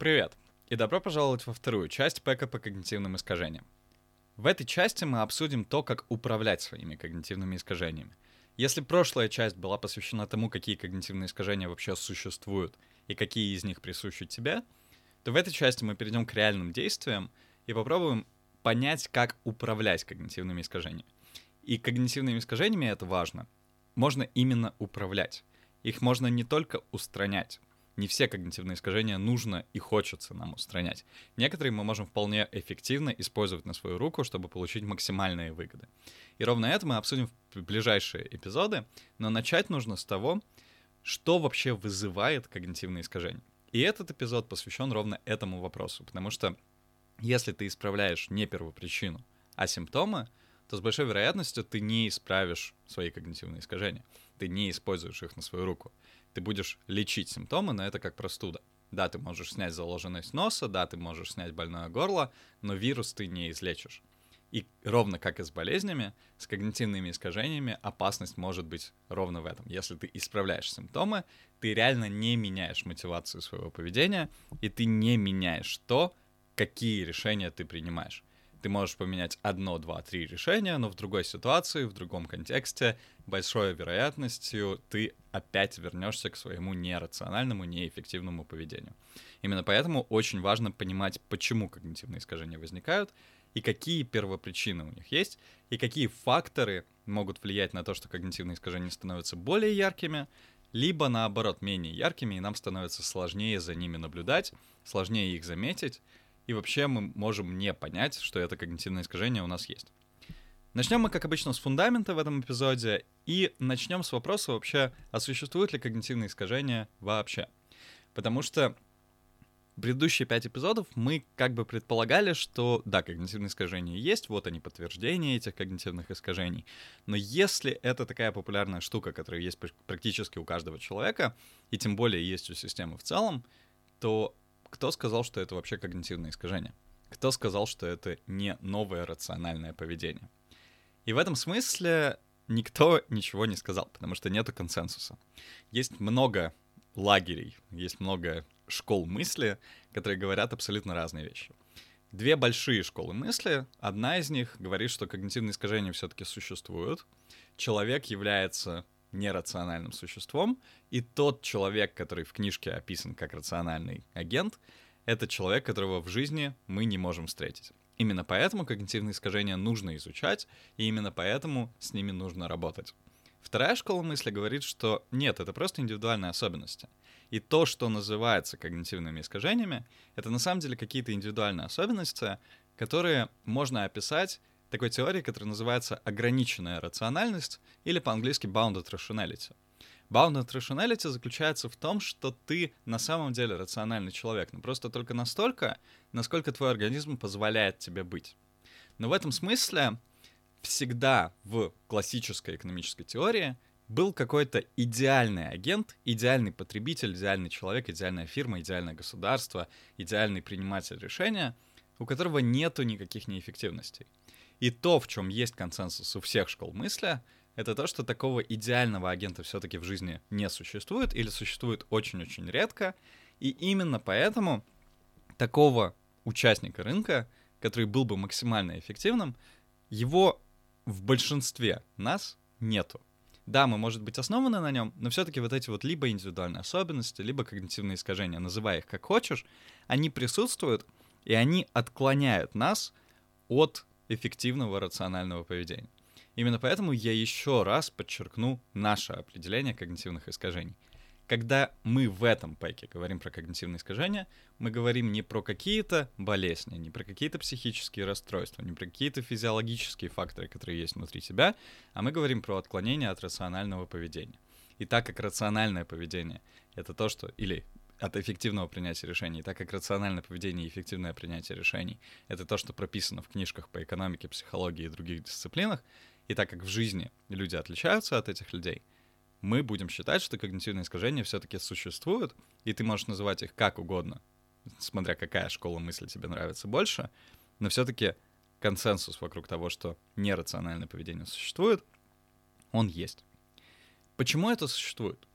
Привет, и добро пожаловать во вторую часть ПЭКа по когнитивным искажениям. В этой части мы обсудим то, как управлять своими когнитивными искажениями. Если прошлая часть была посвящена тому, какие когнитивные искажения вообще существуют и какие из них присущи тебе, то в этой части мы перейдем к реальным действиям и попробуем понять, как управлять когнитивными искажениями. И когнитивными искажениями это важно. Можно именно управлять. Их можно не только устранять. Не все когнитивные искажения нужно и хочется нам устранять. Некоторые мы можем вполне эффективно использовать на свою руку, чтобы получить максимальные выгоды. И ровно это мы обсудим в ближайшие эпизоды, но начать нужно с того, что вообще вызывает когнитивные искажения. И этот эпизод посвящен ровно этому вопросу, потому что если ты исправляешь не первопричину, а симптомы, то с большой вероятностью ты не исправишь свои когнитивные искажения. Ты не используешь их на свою руку. Ты будешь лечить симптомы, но это как простуда. Да, ты можешь снять заложенность носа, да, ты можешь снять больное горло, но вирус ты не излечишь. И ровно как и с болезнями, с когнитивными искажениями опасность может быть ровно в этом. Если ты исправляешь симптомы, ты реально не меняешь мотивацию своего поведения, и ты не меняешь то, какие решения ты принимаешь. Ты можешь поменять одно, два, три решения, но в другой ситуации, в другом контексте, большой вероятностью ты опять вернешься к своему нерациональному, неэффективному поведению. Именно поэтому очень важно понимать, почему когнитивные искажения возникают, и какие первопричины у них есть, и какие факторы могут влиять на то, что когнитивные искажения становятся более яркими, либо наоборот менее яркими, и нам становится сложнее за ними наблюдать, сложнее их заметить, и вообще мы можем не понять, что это когнитивное искажение у нас есть. Начнем мы, как обычно, с фундамента в этом эпизоде, и начнем с вопроса вообще, а существуют ли когнитивные искажения вообще? Потому что предыдущие пять эпизодов мы как бы предполагали, что да, когнитивные искажения есть, вот они подтверждения этих когнитивных искажений. Но если это такая популярная штука, которая есть практически у каждого человека, и тем более есть у системы в целом, то кто сказал, что это вообще когнитивное искажение? Кто сказал, что это не новое рациональное поведение? И в этом смысле никто ничего не сказал, потому что нету консенсуса. Есть много лагерей, есть много школ мысли, которые говорят абсолютно разные вещи. Две большие школы мысли. Одна из них говорит, что когнитивные искажения все-таки существуют. Человек является нерациональным существом, и тот человек, который в книжке описан как рациональный агент, это человек, которого в жизни мы не можем встретить. Именно поэтому когнитивные искажения нужно изучать, и именно поэтому с ними нужно работать. Вторая школа мысли говорит, что нет, это просто индивидуальные особенности. И то, что называется когнитивными искажениями, это на самом деле какие-то индивидуальные особенности, которые можно описать такой теории, которая называется ограниченная рациональность или по-английски bounded rationality. Bounded rationality заключается в том, что ты на самом деле рациональный человек, но просто только настолько, насколько твой организм позволяет тебе быть. Но в этом смысле всегда в классической экономической теории был какой-то идеальный агент, идеальный потребитель, идеальный человек, идеальная фирма, идеальное государство, идеальный приниматель решения, у которого нету никаких неэффективностей. И то, в чем есть консенсус у всех школ мысли, это то, что такого идеального агента все-таки в жизни не существует или существует очень-очень редко. И именно поэтому такого участника рынка, который был бы максимально эффективным, его в большинстве нас нету. Да, мы, может быть, основаны на нем, но все-таки вот эти вот либо индивидуальные особенности, либо когнитивные искажения, называй их как хочешь, они присутствуют, и они отклоняют нас от эффективного рационального поведения. Именно поэтому я еще раз подчеркну наше определение когнитивных искажений. Когда мы в этом пэке говорим про когнитивные искажения, мы говорим не про какие-то болезни, не про какие-то психические расстройства, не про какие-то физиологические факторы, которые есть внутри тебя, а мы говорим про отклонение от рационального поведения. И так как рациональное поведение — это то, что... Или от эффективного принятия решений, так как рациональное поведение и эффективное принятие решений — это то, что прописано в книжках по экономике, психологии и других дисциплинах, и так как в жизни люди отличаются от этих людей, мы будем считать, что когнитивные искажения все-таки существуют, и ты можешь называть их как угодно, смотря какая школа мысли тебе нравится больше, но все-таки консенсус вокруг того, что нерациональное поведение существует, он есть. Почему это существует?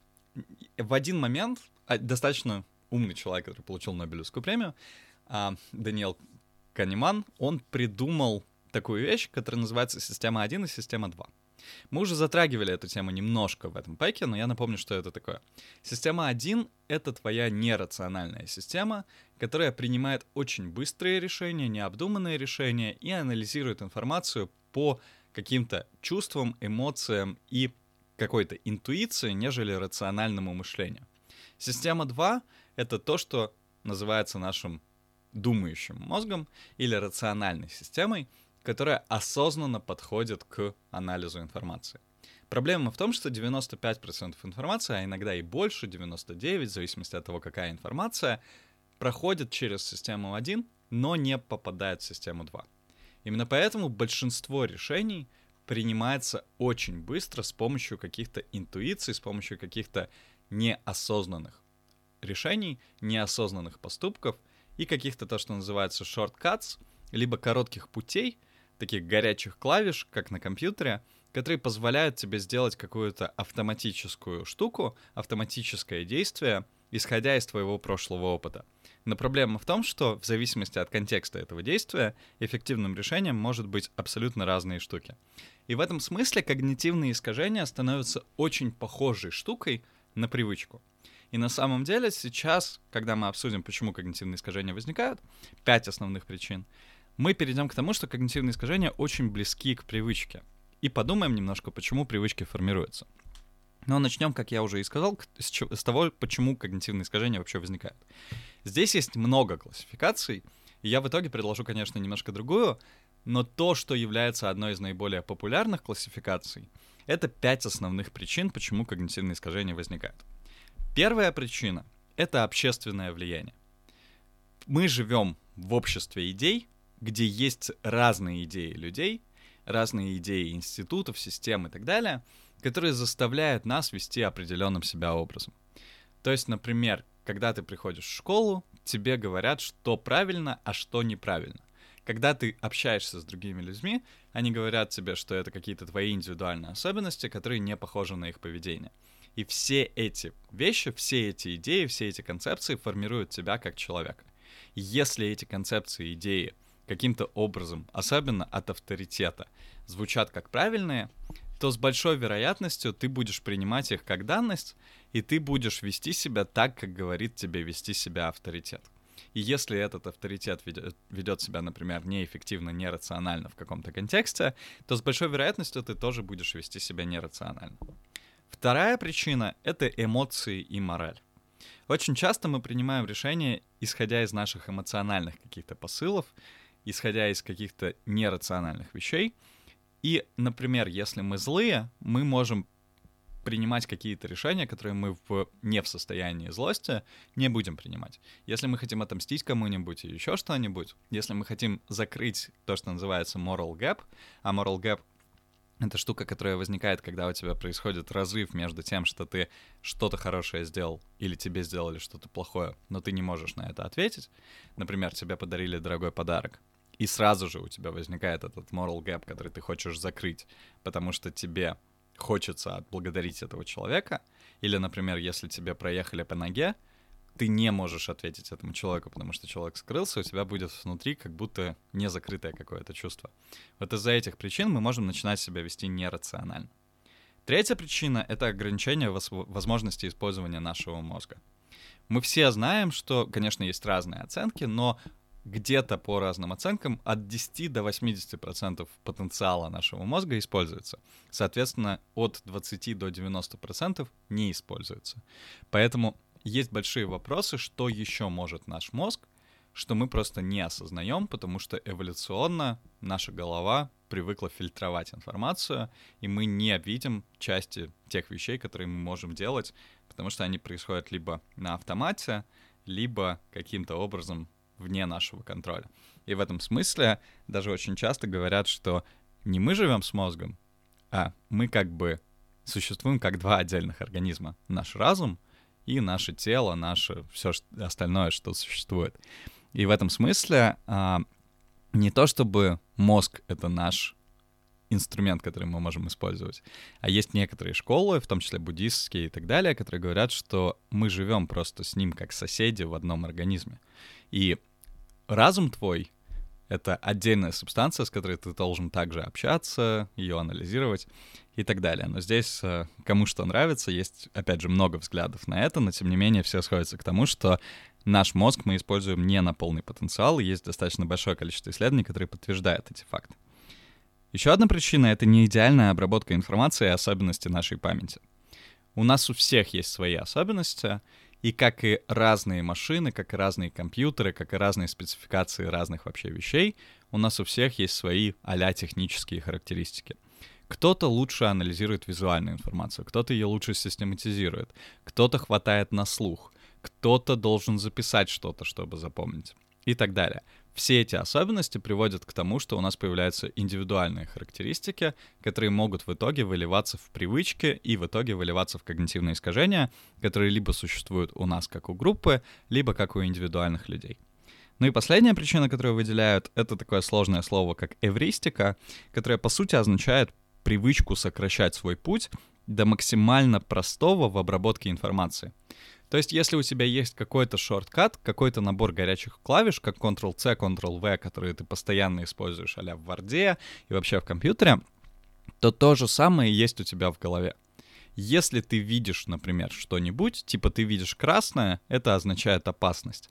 В один момент достаточно умный человек, который получил Нобелевскую премию, а, Даниэл Канеман, он придумал такую вещь, которая называется система 1 и система 2. Мы уже затрагивали эту тему немножко в этом пэке, но я напомню, что это такое. Система 1 — это твоя нерациональная система, которая принимает очень быстрые решения, необдуманные решения и анализирует информацию по каким-то чувствам, эмоциям и какой-то интуиции, нежели рациональному мышлению. Система 2 — это то, что называется нашим думающим мозгом или рациональной системой, которая осознанно подходит к анализу информации. Проблема в том, что 95% информации, а иногда и больше, 99%, в зависимости от того, какая информация, проходит через систему 1, но не попадает в систему 2. Именно поэтому большинство решений принимается очень быстро с помощью каких-то интуиций, с помощью каких-то неосознанных решений, неосознанных поступков и каких-то то, что называется shortcuts, либо коротких путей, таких горячих клавиш, как на компьютере, которые позволяют тебе сделать какую-то автоматическую штуку, автоматическое действие, исходя из твоего прошлого опыта. Но проблема в том, что в зависимости от контекста этого действия эффективным решением может быть абсолютно разные штуки. И в этом смысле когнитивные искажения становятся очень похожей штукой на привычку. И на самом деле сейчас, когда мы обсудим, почему когнитивные искажения возникают, пять основных причин, мы перейдем к тому, что когнитивные искажения очень близки к привычке. И подумаем немножко, почему привычки формируются. Но начнем, как я уже и сказал, с, того, почему когнитивные искажения вообще возникают. Здесь есть много классификаций, и я в итоге предложу, конечно, немножко другую, но то, что является одной из наиболее популярных классификаций, это пять основных причин, почему когнитивные искажения возникают. Первая причина — это общественное влияние. Мы живем в обществе идей, где есть разные идеи людей, разные идеи институтов, систем и так далее, которые заставляют нас вести определенным себя образом. То есть, например, когда ты приходишь в школу, тебе говорят, что правильно, а что неправильно. Когда ты общаешься с другими людьми, они говорят тебе, что это какие-то твои индивидуальные особенности, которые не похожи на их поведение. И все эти вещи, все эти идеи, все эти концепции формируют тебя как человека. Если эти концепции, идеи каким-то образом, особенно от авторитета, звучат как правильные, то с большой вероятностью ты будешь принимать их как данность, и ты будешь вести себя так, как говорит тебе вести себя авторитет. И если этот авторитет ведет, ведет себя, например, неэффективно, нерационально в каком-то контексте, то с большой вероятностью ты тоже будешь вести себя нерационально. Вторая причина — это эмоции и мораль. Очень часто мы принимаем решения, исходя из наших эмоциональных каких-то посылов, исходя из каких-то нерациональных вещей. И, например, если мы злые, мы можем принимать какие-то решения, которые мы в, не в состоянии злости не будем принимать. Если мы хотим отомстить кому-нибудь или еще что-нибудь, если мы хотим закрыть то, что называется moral gap, а moral gap это штука, которая возникает, когда у тебя происходит разрыв между тем, что ты что-то хорошее сделал или тебе сделали что-то плохое, но ты не можешь на это ответить. Например, тебе подарили дорогой подарок, и сразу же у тебя возникает этот moral gap, который ты хочешь закрыть, потому что тебе хочется отблагодарить этого человека. Или, например, если тебе проехали по ноге, ты не можешь ответить этому человеку, потому что человек скрылся, у тебя будет внутри как будто незакрытое какое-то чувство. Вот из-за этих причин мы можем начинать себя вести нерационально. Третья причина — это ограничение возможности использования нашего мозга. Мы все знаем, что, конечно, есть разные оценки, но где-то по разным оценкам от 10 до 80% потенциала нашего мозга используется. Соответственно, от 20 до 90% не используется. Поэтому есть большие вопросы, что еще может наш мозг, что мы просто не осознаем, потому что эволюционно наша голова привыкла фильтровать информацию, и мы не видим части тех вещей, которые мы можем делать, потому что они происходят либо на автомате, либо каким-то образом вне нашего контроля. И в этом смысле даже очень часто говорят, что не мы живем с мозгом, а мы как бы существуем как два отдельных организма. Наш разум и наше тело, наше все остальное, что существует. И в этом смысле а, не то чтобы мозг — это наш инструмент, который мы можем использовать. А есть некоторые школы, в том числе буддистские и так далее, которые говорят, что мы живем просто с ним как соседи в одном организме. И разум твой — это отдельная субстанция, с которой ты должен также общаться, ее анализировать и так далее. Но здесь э, кому что нравится, есть, опять же, много взглядов на это, но тем не менее все сходятся к тому, что наш мозг мы используем не на полный потенциал, и есть достаточно большое количество исследований, которые подтверждают эти факты. Еще одна причина — это не идеальная обработка информации и особенности нашей памяти. У нас у всех есть свои особенности, и как и разные машины, как и разные компьютеры, как и разные спецификации разных вообще вещей, у нас у всех есть свои а технические характеристики. Кто-то лучше анализирует визуальную информацию, кто-то ее лучше систематизирует, кто-то хватает на слух, кто-то должен записать что-то, чтобы запомнить и так далее. Все эти особенности приводят к тому, что у нас появляются индивидуальные характеристики, которые могут в итоге выливаться в привычки и в итоге выливаться в когнитивные искажения, которые либо существуют у нас как у группы, либо как у индивидуальных людей. Ну и последняя причина, которую выделяют, это такое сложное слово, как эвристика, которое по сути означает привычку сокращать свой путь до максимально простого в обработке информации. То есть, если у тебя есть какой-то шорткат, какой-то набор горячих клавиш, как Ctrl-C, Ctrl-V, которые ты постоянно используешь а в Word и вообще в компьютере, то то же самое есть у тебя в голове. Если ты видишь, например, что-нибудь, типа ты видишь красное, это означает опасность.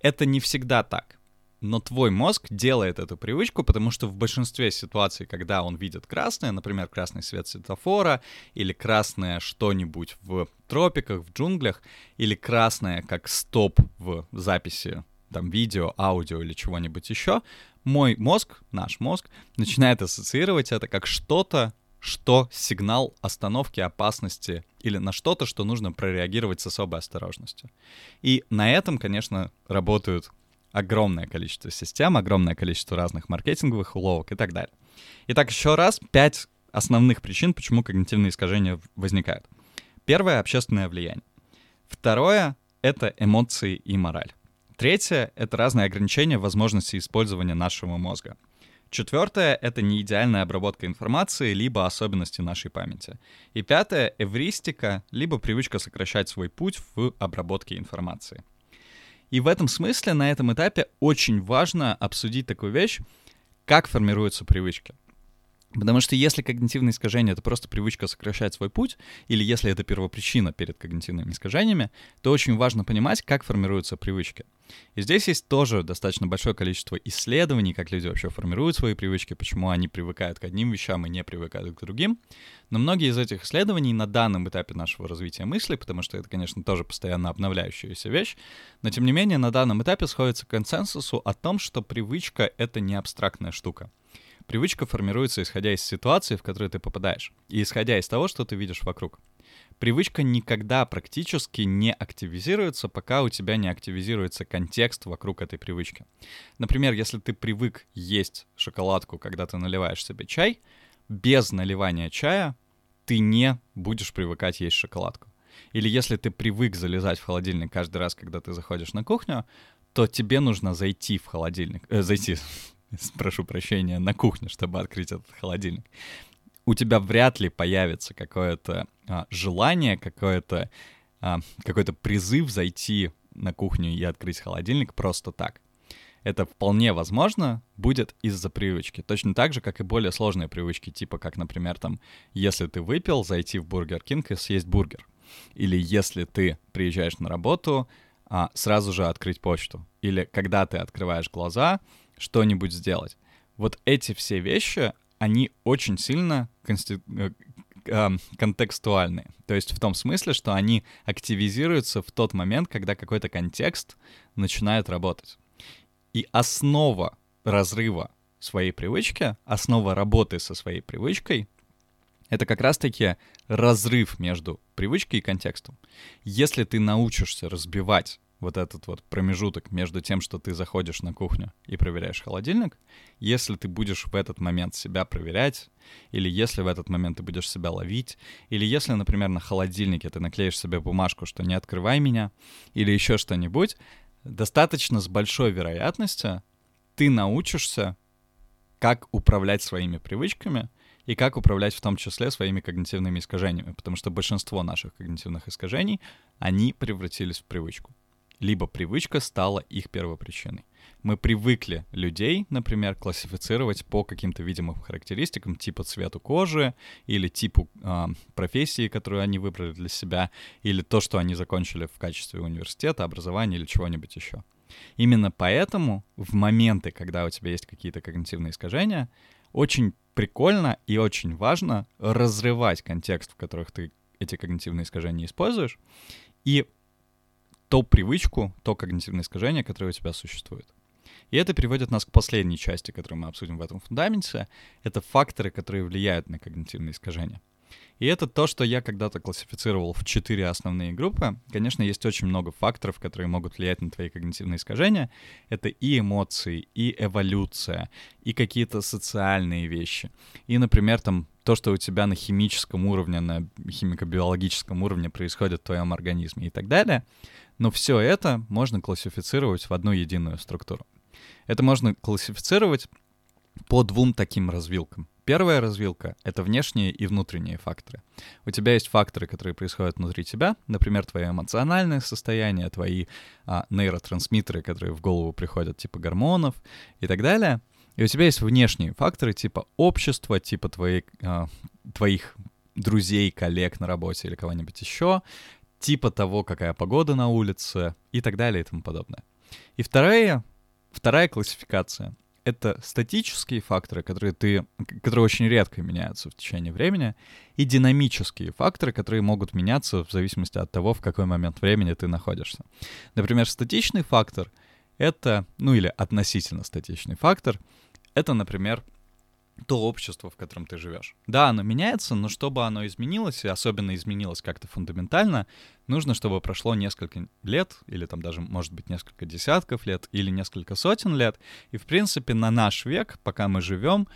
Это не всегда так но твой мозг делает эту привычку, потому что в большинстве ситуаций, когда он видит красное, например, красный свет светофора, или красное что-нибудь в тропиках, в джунглях, или красное как стоп в записи там видео, аудио или чего-нибудь еще, мой мозг, наш мозг, начинает ассоциировать это как что-то, что сигнал остановки опасности или на что-то, что нужно прореагировать с особой осторожностью. И на этом, конечно, работают огромное количество систем, огромное количество разных маркетинговых уловок и так далее. Итак, еще раз, пять основных причин, почему когнитивные искажения возникают. Первое — общественное влияние. Второе — это эмоции и мораль. Третье — это разные ограничения возможности использования нашего мозга. Четвертое — это неидеальная обработка информации, либо особенности нашей памяти. И пятое — эвристика, либо привычка сокращать свой путь в обработке информации. И в этом смысле на этом этапе очень важно обсудить такую вещь, как формируются привычки. Потому что если когнитивное искажение — это просто привычка сокращать свой путь, или если это первопричина перед когнитивными искажениями, то очень важно понимать, как формируются привычки. И здесь есть тоже достаточно большое количество исследований, как люди вообще формируют свои привычки, почему они привыкают к одним вещам и не привыкают к другим. Но многие из этих исследований на данном этапе нашего развития мысли, потому что это, конечно, тоже постоянно обновляющаяся вещь, но тем не менее на данном этапе сходится к консенсусу о том, что привычка — это не абстрактная штука. Привычка формируется исходя из ситуации, в которую ты попадаешь, и исходя из того, что ты видишь вокруг привычка никогда практически не активизируется, пока у тебя не активизируется контекст вокруг этой привычки. Например, если ты привык есть шоколадку, когда ты наливаешь себе чай, без наливания чая ты не будешь привыкать есть шоколадку. Или если ты привык залезать в холодильник каждый раз, когда ты заходишь на кухню, то тебе нужно зайти в холодильник, э, зайти, прошу прощения, на кухню, чтобы открыть этот холодильник у тебя вряд ли появится какое-то а, желание, какое-то а, какой-то призыв зайти на кухню и открыть холодильник просто так. Это вполне возможно будет из-за привычки. Точно так же, как и более сложные привычки, типа как, например, там, если ты выпил, зайти в Burger King и съесть бургер. Или если ты приезжаешь на работу, а, сразу же открыть почту. Или когда ты открываешь глаза, что-нибудь сделать. Вот эти все вещи, они очень сильно конститу... Э, контекстуальные. То есть в том смысле, что они активизируются в тот момент, когда какой-то контекст начинает работать. И основа разрыва своей привычки, основа работы со своей привычкой — это как раз-таки разрыв между привычкой и контекстом. Если ты научишься разбивать вот этот вот промежуток между тем, что ты заходишь на кухню и проверяешь холодильник, если ты будешь в этот момент себя проверять, или если в этот момент ты будешь себя ловить, или если, например, на холодильнике ты наклеишь себе бумажку, что не открывай меня, или еще что-нибудь, достаточно с большой вероятностью ты научишься, как управлять своими привычками, и как управлять в том числе своими когнитивными искажениями, потому что большинство наших когнитивных искажений, они превратились в привычку. Либо привычка стала их первопричиной. Мы привыкли людей, например, классифицировать по каким-то видимым характеристикам, типа цвету кожи или типу э, профессии, которую они выбрали для себя, или то, что они закончили в качестве университета, образования или чего-нибудь еще. Именно поэтому в моменты, когда у тебя есть какие-то когнитивные искажения, очень прикольно и очень важно разрывать контекст, в которых ты эти когнитивные искажения используешь, и ту привычку, то когнитивное искажение, которое у тебя существует. И это приводит нас к последней части, которую мы обсудим в этом фундаменте. Это факторы, которые влияют на когнитивные искажения. И это то, что я когда-то классифицировал в четыре основные группы. Конечно, есть очень много факторов, которые могут влиять на твои когнитивные искажения. Это и эмоции, и эволюция, и какие-то социальные вещи. И, например, там то, что у тебя на химическом уровне, на химико-биологическом уровне происходит в твоем организме и так далее. Но все это можно классифицировать в одну единую структуру. Это можно классифицировать по двум таким развилкам. Первая развилка — это внешние и внутренние факторы. У тебя есть факторы, которые происходят внутри тебя, например, твое эмоциональное состояние, твои а, нейротрансмиттеры, которые в голову приходят, типа гормонов и так далее. И у тебя есть внешние факторы, типа общества, типа твои, а, твоих друзей, коллег на работе или кого-нибудь еще, типа того, какая погода на улице и так далее и тому подобное. И вторая, вторая классификация это статические факторы, которые ты, которые очень редко меняются в течение времени, и динамические факторы, которые могут меняться в зависимости от того, в какой момент времени ты находишься. Например, статичный фактор — это, ну или относительно статичный фактор — это, например, то общество, в котором ты живешь. Да, оно меняется, но чтобы оно изменилось, и особенно изменилось как-то фундаментально, нужно, чтобы прошло несколько лет, или там даже, может быть, несколько десятков лет, или несколько сотен лет. И, в принципе, на наш век, пока мы живем,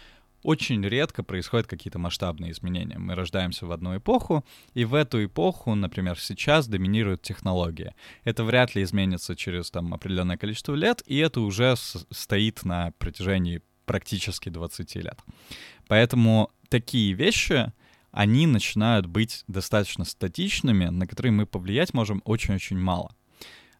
очень редко происходят какие-то масштабные изменения. Мы рождаемся в одну эпоху, и в эту эпоху, например, сейчас доминирует технология. Это вряд ли изменится через там определенное количество лет, и это уже стоит на протяжении практически 20 лет. Поэтому такие вещи, они начинают быть достаточно статичными, на которые мы повлиять можем очень-очень мало.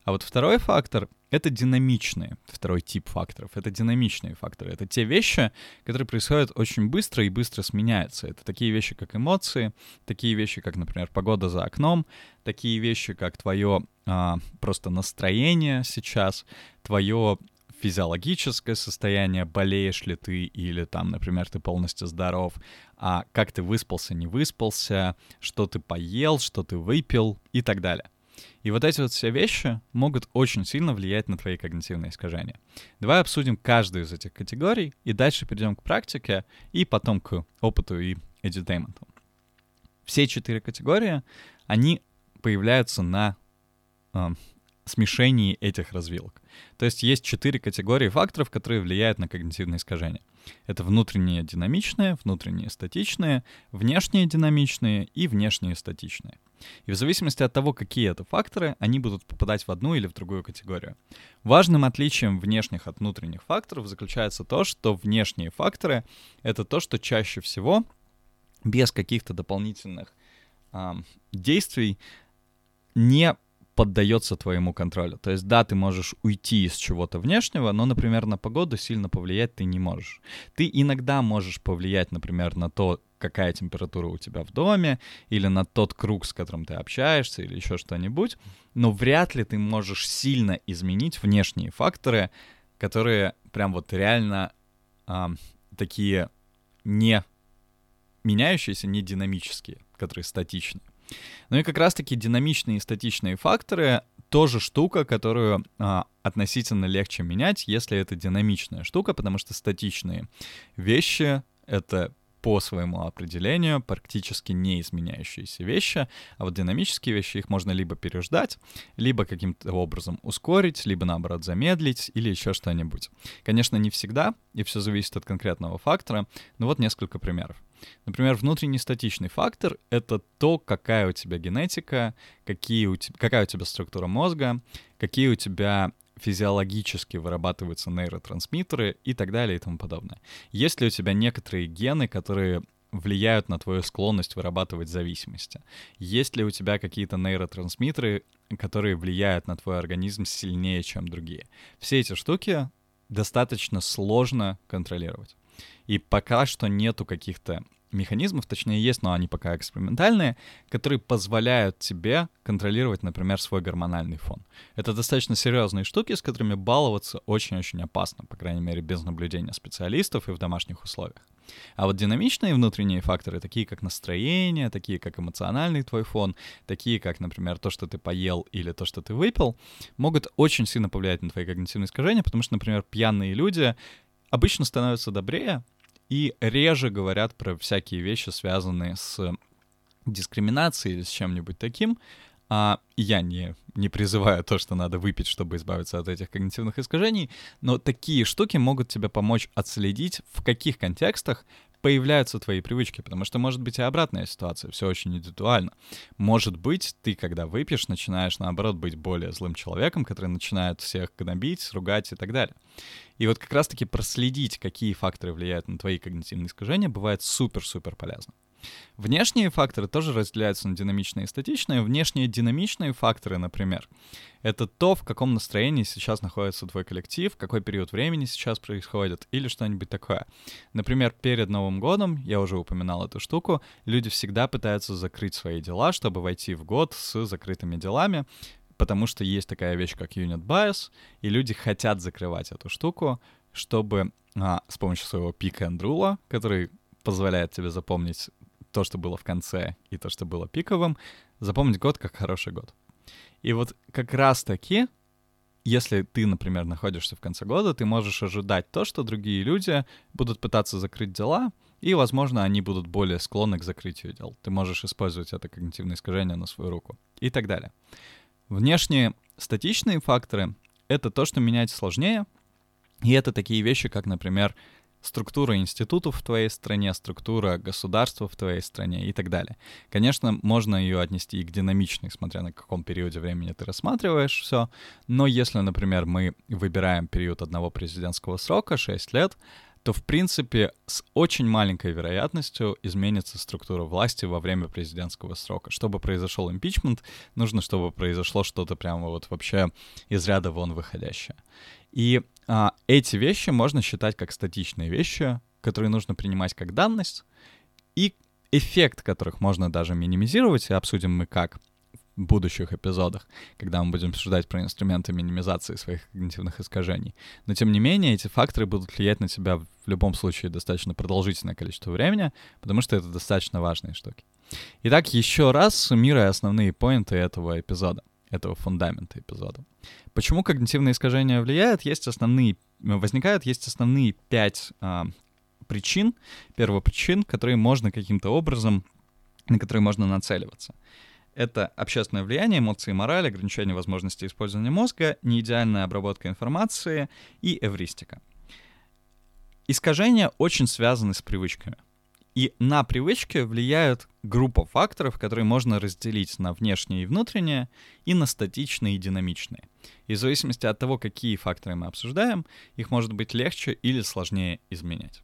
А вот второй фактор — это динамичные, второй тип факторов. Это динамичные факторы. Это те вещи, которые происходят очень быстро и быстро сменяются. Это такие вещи, как эмоции, такие вещи, как, например, погода за окном, такие вещи, как твое а, просто настроение сейчас, твое физиологическое состояние, болеешь ли ты или там, например, ты полностью здоров, а как ты выспался, не выспался, что ты поел, что ты выпил и так далее. И вот эти вот все вещи могут очень сильно влиять на твои когнитивные искажения. Давай обсудим каждую из этих категорий и дальше перейдем к практике и потом к опыту и edutainment. Все четыре категории, они появляются на э, смешении этих развилок. То есть есть четыре категории факторов, которые влияют на когнитивные искажения. Это внутренние динамичные, внутренние статичные, внешние динамичные и внешние статичные. И в зависимости от того, какие это факторы, они будут попадать в одну или в другую категорию. Важным отличием внешних от внутренних факторов заключается то, что внешние факторы — это то, что чаще всего без каких-то дополнительных э, действий не поддается твоему контролю. То есть, да, ты можешь уйти из чего-то внешнего, но, например, на погоду сильно повлиять ты не можешь. Ты иногда можешь повлиять, например, на то, какая температура у тебя в доме, или на тот круг, с которым ты общаешься, или еще что-нибудь, но вряд ли ты можешь сильно изменить внешние факторы, которые прям вот реально а, такие не меняющиеся, не динамические, которые статичные. Ну и как раз-таки динамичные и статичные факторы тоже штука, которую а, относительно легче менять, если это динамичная штука, потому что статичные вещи — это по своему определению практически не изменяющиеся вещи, а вот динамические вещи, их можно либо переждать, либо каким-то образом ускорить, либо наоборот замедлить или еще что-нибудь. Конечно, не всегда, и все зависит от конкретного фактора, но вот несколько примеров. Например, внутренний статичный фактор — это то, какая у тебя генетика, какие у тебя, какая у тебя структура мозга, какие у тебя физиологически вырабатываются нейротрансмиттеры и так далее и тому подобное. Есть ли у тебя некоторые гены, которые влияют на твою склонность вырабатывать зависимости? Есть ли у тебя какие-то нейротрансмиттеры, которые влияют на твой организм сильнее, чем другие? Все эти штуки достаточно сложно контролировать. И пока что нету каких-то механизмов, точнее есть, но они пока экспериментальные, которые позволяют тебе контролировать, например, свой гормональный фон. Это достаточно серьезные штуки, с которыми баловаться очень-очень опасно, по крайней мере, без наблюдения специалистов и в домашних условиях. А вот динамичные внутренние факторы, такие как настроение, такие как эмоциональный твой фон, такие как, например, то, что ты поел или то, что ты выпил, могут очень сильно повлиять на твои когнитивные искажения, потому что, например, пьяные люди обычно становятся добрее, и реже говорят про всякие вещи, связанные с дискриминацией или с чем-нибудь таким. А я не, не призываю то, что надо выпить, чтобы избавиться от этих когнитивных искажений, но такие штуки могут тебе помочь отследить, в каких контекстах появляются твои привычки, потому что может быть и обратная ситуация, все очень индивидуально. Может быть, ты, когда выпьешь, начинаешь, наоборот, быть более злым человеком, который начинает всех гнобить, ругать и так далее. И вот как раз-таки проследить, какие факторы влияют на твои когнитивные искажения, бывает супер-супер полезно. Внешние факторы тоже разделяются на динамичные и статичные. Внешние динамичные факторы, например, это то, в каком настроении сейчас находится твой коллектив, какой период времени сейчас происходит, или что-нибудь такое. Например, перед Новым годом, я уже упоминал эту штуку, люди всегда пытаются закрыть свои дела, чтобы войти в год с закрытыми делами, потому что есть такая вещь, как unit bias, и люди хотят закрывать эту штуку, чтобы а, с помощью своего пика and который позволяет тебе запомнить то, что было в конце, и то, что было пиковым, запомнить год как хороший год. И вот как раз-таки, если ты, например, находишься в конце года, ты можешь ожидать то, что другие люди будут пытаться закрыть дела, и, возможно, они будут более склонны к закрытию дел. Ты можешь использовать это когнитивное искажение на свою руку и так далее. Внешние статичные факторы — это то, что меняется сложнее, и это такие вещи, как, например, структура институтов в твоей стране, структура государства в твоей стране и так далее. Конечно, можно ее отнести и к динамичной, смотря на каком периоде времени ты рассматриваешь все, но если, например, мы выбираем период одного президентского срока, 6 лет, то, в принципе, с очень маленькой вероятностью изменится структура власти во время президентского срока. Чтобы произошел импичмент, нужно, чтобы произошло что-то прямо вот вообще из ряда вон выходящее. И а, эти вещи можно считать как статичные вещи, которые нужно принимать как данность, и эффект которых можно даже минимизировать, и обсудим мы как в будущих эпизодах, когда мы будем обсуждать про инструменты минимизации своих когнитивных искажений. Но тем не менее, эти факторы будут влиять на тебя в любом случае достаточно продолжительное количество времени, потому что это достаточно важные штуки. Итак, еще раз суммируя основные поинты этого эпизода — этого фундамента эпизода. Почему когнитивные искажения влияют? Есть основные, возникают, есть основные пять а, причин, первопричин, которые можно каким-то образом, на которые можно нацеливаться. Это общественное влияние, эмоции и мораль, ограничение возможности использования мозга, неидеальная обработка информации и эвристика. Искажения очень связаны с привычками. И на привычки влияют группа факторов, которые можно разделить на внешние и внутренние, и на статичные и динамичные. И в зависимости от того, какие факторы мы обсуждаем, их может быть легче или сложнее изменять.